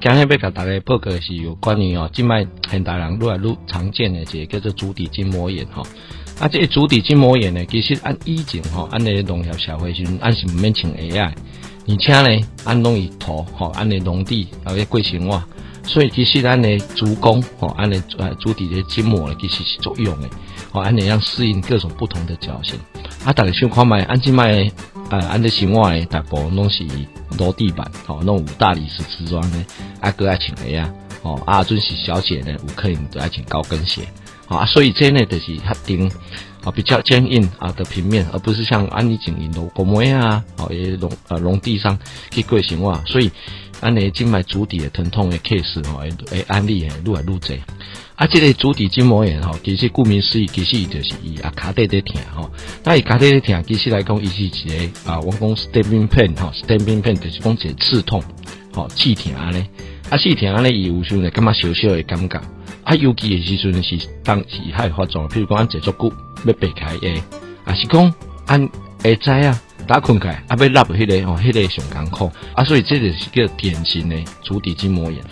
今日要甲大家报告的是有关于哦，静脉现代人愈来愈常见的一个叫做足底筋膜炎吼。啊，这个足底筋膜炎呢，其实按以前吼，按个农业社会时，按是毋免穿鞋啊，而且呢，按拢以土吼，按个农地啊个过生活，所以其实咱的足弓吼，按个呃足底的筋膜呢，其实是作用的，吼，按个让适应各种不同的脚型。啊，大家想看卖，按静脉呃安尼生活诶大部分拢是落地板，吼，拢有大理石瓷砖诶，啊个爱穿鞋啊，哦，啊准是小姐呢，有可能都爱穿高跟鞋。啊，所以这呢就是较顶啊比较坚硬啊的平面，而不是像安尼井银楼果膜啊，哦也农呃农地上去过生活，所以安尼静脉足底的疼痛的 case 哦，诶案例诶愈来愈多。啊，这个足底筋膜炎吼，其实顾名思义，其实伊就是伊啊骹底底疼吼。那伊骹底底疼，其实来讲，伊是一个啊，我讲 stabbing pain 吼，stabbing pain 就是讲一个刺痛，吼刺疼安尼。啊刺疼安尼，伊有时阵感觉小小的感觉。啊，尤其的时阵是当时还发作，譬如讲按坐足久要避开诶，啊是讲按下仔啊打困开，啊要落迄个哦，迄个上艰苦啊，所以这就是个典型的足底筋膜炎。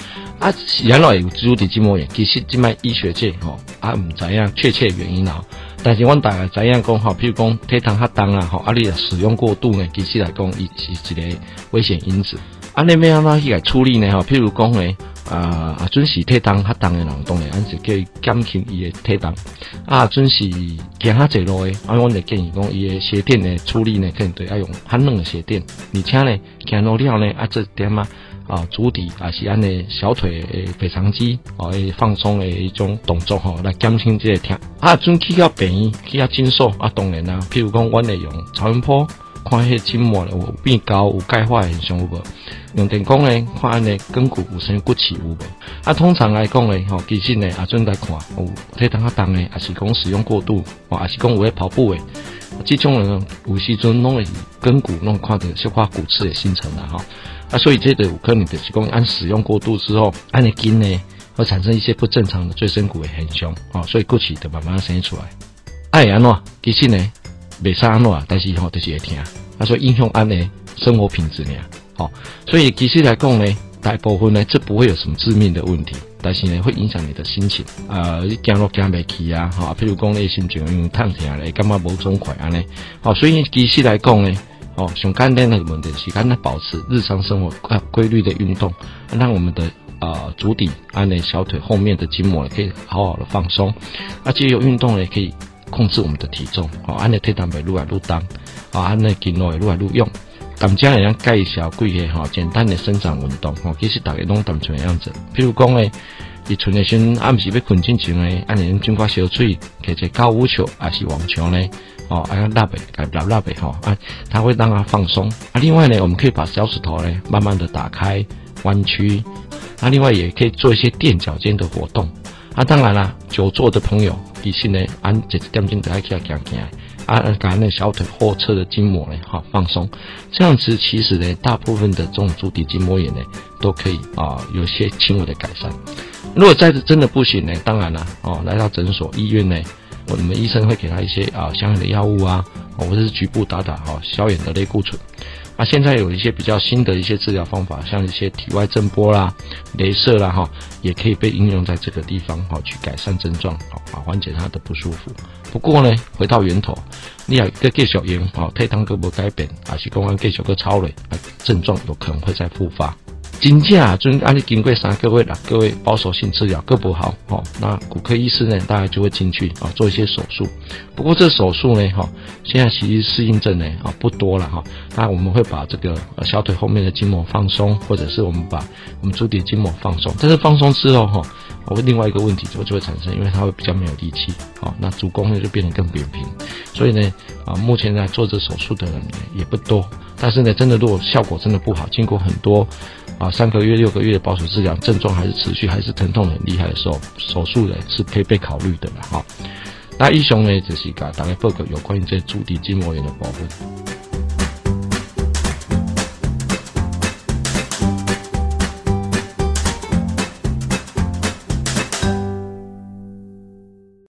啊，原来有足底筋膜炎，其实即卖医学界吼啊毋知影确切原因啦。但是阮大概知影讲吼，譬如讲体糖较重啊，吼啊你使用过度呢，其实来讲伊是一个危险因子。安尼要安怎去来处理呢？吼，譬如讲呢。啊啊，准时体重较重的人，当然按是可以减轻伊的体重。啊，准时行较济路的，啊，阮就建议讲，伊的鞋垫诶处理呢，肯定要用较软的鞋垫。而且呢，行路了呢，啊，这点啊，啊，足底啊是安尼小腿诶腓肠肌哦，诶放松诶一种动作吼，来减轻这个疼。啊，准去到便宜，去到紧缩啊，当然啦。譬如讲，阮会用超音波。看迄筋膜有变高有钙化现象有无？用电工呢，看安尼根骨有生骨刺有无？啊，通常来讲呢，吼，其实呢，啊，准在看有体重较重呢，还是讲使用过度，哦，还是讲有咧跑步诶，这种人有时阵拢会根骨弄看到小块骨刺的形成啦，哈。啊，所以这个有可能就是讲按使用过度之后，安尼筋呢会产生一些不正常的椎身骨的现象，哦，所以骨刺就慢慢生出来。哎安喏，其实呢。袂啥安怎，但是吼就是会听。他说影响安尼生活品质呢，好，所以其实来讲呢，大部分呢这不会有什么致命的问题，但是呢会影响你的心情，啊，你走路行袂起啊，哈，譬如讲你心情因为痛疼咧，感觉无爽快安尼，好，所以其实来讲呢，哦，上简单的问题是，咱来保持日常生活规律的运动，让我们的啊足底安尼小腿后面的筋膜可以好好的放松，而且有运动呢可以。控制我们的体重，哦，安尼体重袂愈来愈重，哦，安尼筋肉会愈来愈用。大家来介绍几个哈简单的伸展运动，吼，其实大家拢单纯样子。譬如讲咧，伊春的先暗时要困进前咧，安尼经过小水，或者高尔夫球还是网球咧，哦，啊拉背，拉拉背，吼，啊，它会让它放松。啊，另外呢，我们可以把小指头咧慢慢的打开弯曲，那另外也可以做一些垫脚尖的活动。啊，当然啦，久坐的朋友。其实呢，按这点钟都要起来行行，啊，把那小腿后侧的筋膜呢，哈，放松。这样子其实呢，大部分的这种足底筋膜炎呢，都可以啊，有些轻微的改善。如果再真的不行呢，当然了，哦，来到诊所医院呢，我们医生会给他一些啊相应的药物啊，或者是局部打打哈消炎的类固醇。啊，现在有一些比较新的一些治疗方法，像一些体外震波啦、镭射啦，哈，也可以被应用在这个地方，哈，去改善症状，好啊，缓解他的不舒服。不过呢，回到源头，你要一个继续用，哦，退汤胳膊改变，还是讲继续个超累，啊，症状有可能会再复发。真正就按你经过三个月啦，各位保守性治疗各不好，哦，那骨科医师呢，大概就会进去啊，做一些手术。不过这手术呢，哈，现在其实适应症呢，啊，不多了哈。那我们会把这个小腿后面的筋膜放松，或者是我们把我们足底筋膜放松。但是放松之后，哈，会另外一个问题就就会产生，因为它会比较没有力气，好，那足弓呢就变得更扁平。所以呢，啊，目前在做这手术的人也不多。但是呢，真的如果效果真的不好，经过很多。啊，三个月、六个月的保守治疗，症状还是持续，还是疼痛很厉害的时候，手术呢是可以被考虑的哈。那医生呢，就是讲大概报告有关于这足底筋膜炎的保护。